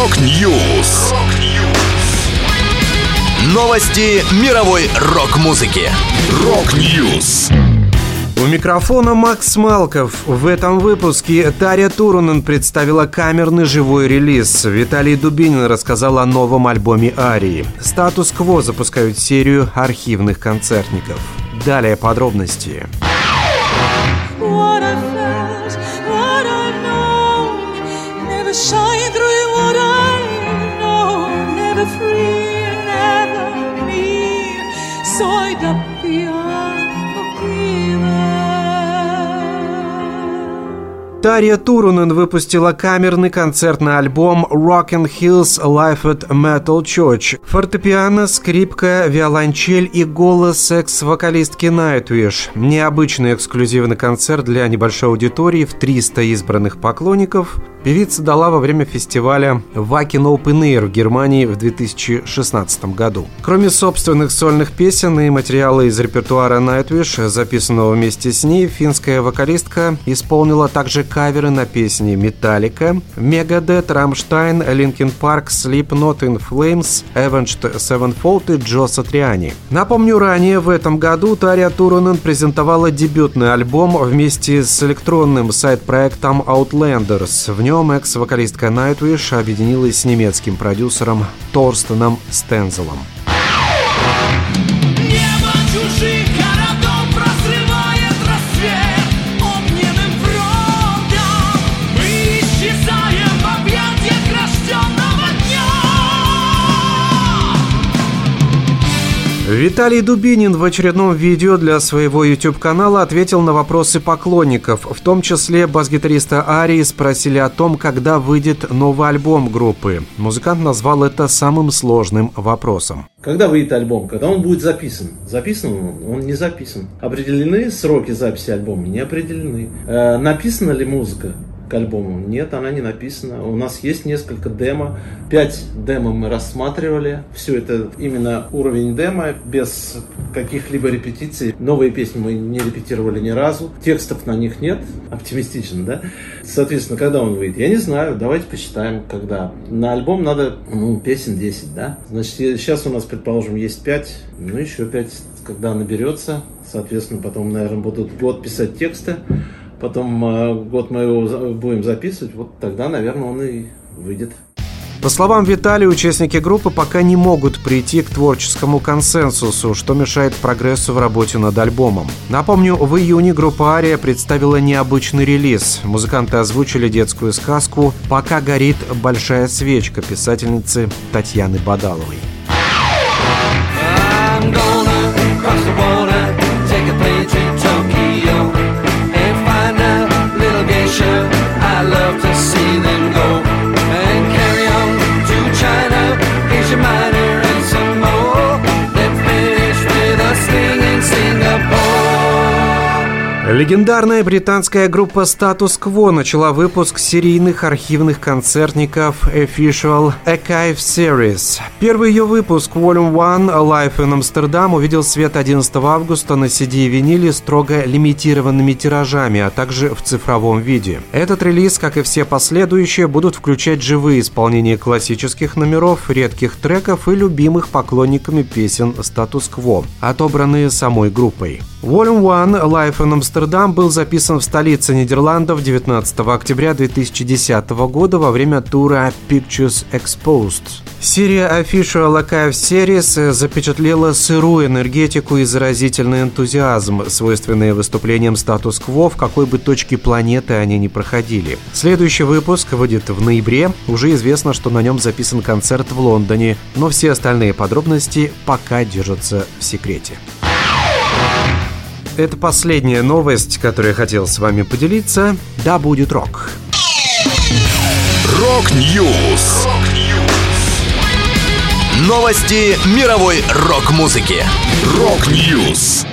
Rock News. Новости мировой рок-музыки. Rock News. У микрофона Макс Малков. В этом выпуске Тарья Турунен представила камерный живой релиз. Виталий Дубинин рассказал о новом альбоме Арии. Status Quo запускают серию архивных концертников. Далее подробности. What Тария Турунен выпустила камерный концертный альбом Rockin' Hills Live at Metal Church. Фортепиано, скрипка, виолончель и голос экс-вокалистки Nightwish. Необычный эксклюзивный концерт для небольшой аудитории в 300 избранных поклонников певица дала во время фестиваля Wacken Open Air в Германии в 2016 году. Кроме собственных сольных песен и материала из репертуара Nightwish, записанного вместе с ней, финская вокалистка исполнила также каверы на песни Metallica, Megadeth, Rammstein, Linkin Park, Slipknot, In Flames, Avenged Sevenfold и Джо Сатриани. Напомню, ранее в этом году Тария Турунен презентовала дебютный альбом вместе с электронным сайт-проектом Outlanders. В нем экс-вокалистка Nightwish объединилась с немецким продюсером Торстеном Стензелом. Виталий Дубинин в очередном видео для своего YouTube-канала ответил на вопросы поклонников. В том числе бас-гитариста Арии спросили о том, когда выйдет новый альбом группы. Музыкант назвал это самым сложным вопросом. Когда выйдет альбом? Когда он будет записан? Записан он? Он не записан. Определены сроки записи альбома? Не определены. Э, написана ли музыка? К альбому. Нет, она не написана. У нас есть несколько демо. Пять демо мы рассматривали. Все это именно уровень демо, без каких-либо репетиций. Новые песни мы не репетировали ни разу. Текстов на них нет. Оптимистично, да? Соответственно, когда он выйдет? Я не знаю. Давайте посчитаем, когда. На альбом надо ну, песен 10, да? Значит, сейчас у нас, предположим, есть 5. Ну, еще 5, когда наберется. Соответственно, потом, наверное, будут год писать тексты потом э, год мы его будем записывать, вот тогда, наверное, он и выйдет. По словам Виталия, участники группы пока не могут прийти к творческому консенсусу, что мешает прогрессу в работе над альбомом. Напомню, в июне группа Ария представила необычный релиз. Музыканты озвучили детскую сказку «Пока горит большая свечка» писательницы Татьяны Бадаловой. I'm gonna cross the water, Легендарная британская группа Status Quo начала выпуск серийных архивных концертников Official Archive Series. Первый ее выпуск Volume 1 Live in Amsterdam увидел свет 11 августа на CD и виниле строго лимитированными тиражами, а также в цифровом виде. Этот релиз, как и все последующие, будут включать живые исполнения классических номеров, редких треков и любимых поклонниками песен Status Quo, отобранные самой группой. Volume 1 Live in Amsterdam был записан в столице Нидерландов 19 октября 2010 года во время тура Pictures Exposed. Серия Official Archive Series запечатлела сырую энергетику и заразительный энтузиазм, свойственные выступлениям статус-кво в какой бы точке планеты они ни проходили. Следующий выпуск выйдет в ноябре. Уже известно, что на нем записан концерт в Лондоне, но все остальные подробности пока держатся в секрете. Это последняя новость, которую я хотел с вами поделиться. Да будет рок. Рок-Ньюс. Новости мировой рок-музыки. Рок-Ньюс.